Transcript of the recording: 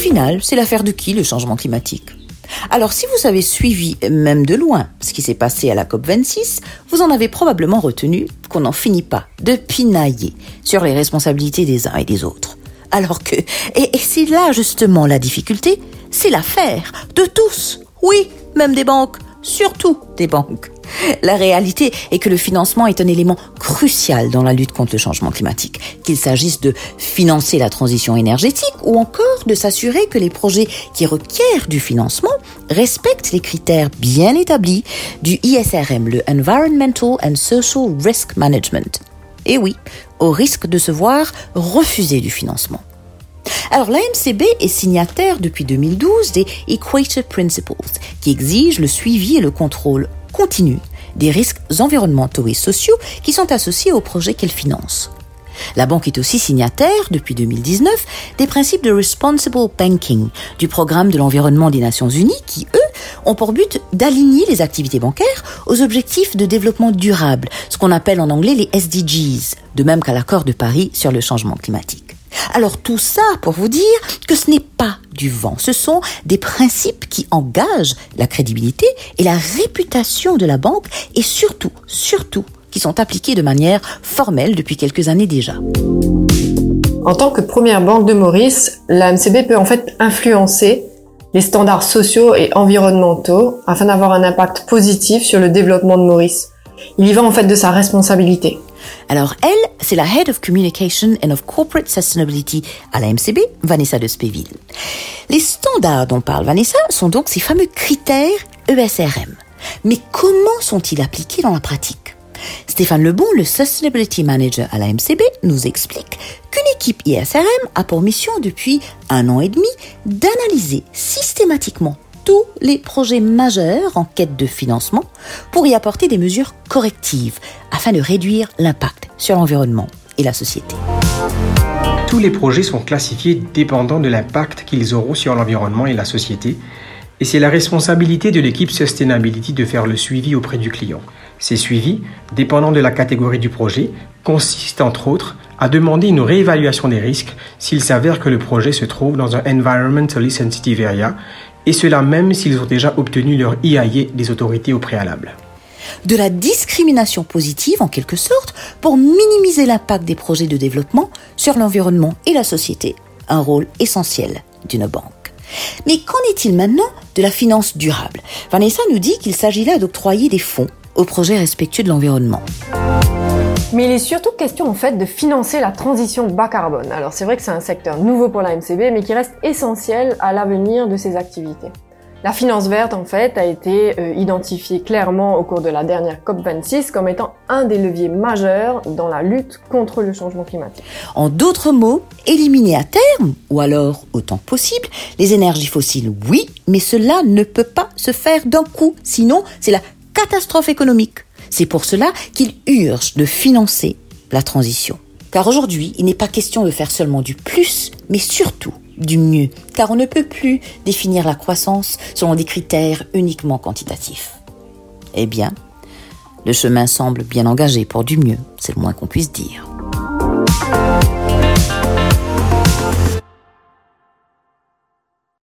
final, c'est l'affaire de qui le changement climatique? Alors si vous avez suivi, même de loin, ce qui s'est passé à la COP26, vous en avez probablement retenu qu'on n'en finit pas de pinailler sur les responsabilités des uns et des autres. Alors que, et, et c'est là justement la difficulté, c'est l'affaire de tous, oui, même des banques, surtout des banques. La réalité est que le financement est un élément crucial dans la lutte contre le changement climatique, qu'il s'agisse de financer la transition énergétique ou encore de s'assurer que les projets qui requièrent du financement respectent les critères bien établis du ISRM, le Environmental and Social Risk Management. Et oui, au risque de se voir refuser du financement. Alors l'AMCB est signataire depuis 2012 des Equator Principles, qui exigent le suivi et le contrôle continu des risques environnementaux et sociaux qui sont associés au projet qu'elle finance. La banque est aussi signataire, depuis 2019, des principes de Responsible Banking, du programme de l'environnement des Nations Unies, qui, eux, ont pour but d'aligner les activités bancaires aux objectifs de développement durable, ce qu'on appelle en anglais les SDGs, de même qu'à l'accord de Paris sur le changement climatique. Alors tout ça pour vous dire que ce n'est pas ce sont des principes qui engagent la crédibilité et la réputation de la banque et surtout, surtout, qui sont appliqués de manière formelle depuis quelques années déjà. En tant que première banque de Maurice, la MCB peut en fait influencer les standards sociaux et environnementaux afin d'avoir un impact positif sur le développement de Maurice. Il y va en fait de sa responsabilité. Alors elle, c'est la Head of Communication and of Corporate Sustainability à la MCB, Vanessa de Spéville. Les standards dont parle Vanessa sont donc ces fameux critères ESRM. Mais comment sont-ils appliqués dans la pratique? Stéphane Lebon, le Sustainability Manager à la MCB, nous explique qu'une équipe ISRM a pour mission depuis un an et demi d'analyser systématiquement tous les projets majeurs en quête de financement pour y apporter des mesures correctives afin de réduire l'impact sur l'environnement et la société. Tous les projets sont classifiés dépendant de l'impact qu'ils auront sur l'environnement et la société, et c'est la responsabilité de l'équipe Sustainability de faire le suivi auprès du client. Ces suivis, dépendant de la catégorie du projet, consistent entre autres à demander une réévaluation des risques s'il s'avère que le projet se trouve dans un environmentally sensitive area et cela même s'ils ont déjà obtenu leur IAE des autorités au préalable. De la discrimination positive en quelque sorte pour minimiser l'impact des projets de développement sur l'environnement et la société, un rôle essentiel d'une banque. Mais qu'en est-il maintenant de la finance durable? Vanessa nous dit qu'il s'agit là d'octroyer des fonds aux projets respectueux de l'environnement. Mais il est surtout question en fait de financer la transition bas carbone. Alors c'est vrai que c'est un secteur nouveau pour la MCB, mais qui reste essentiel à l'avenir de ses activités. La finance verte, en fait, a été euh, identifiée clairement au cours de la dernière COP26 comme étant un des leviers majeurs dans la lutte contre le changement climatique. En d'autres mots, éliminer à terme, ou alors autant possible, les énergies fossiles, oui, mais cela ne peut pas se faire d'un coup, sinon c'est la catastrophe économique. C'est pour cela qu'il urge de financer la transition. Car aujourd'hui, il n'est pas question de faire seulement du plus, mais surtout du mieux. Car on ne peut plus définir la croissance selon des critères uniquement quantitatifs. Eh bien, le chemin semble bien engagé pour du mieux, c'est le moins qu'on puisse dire.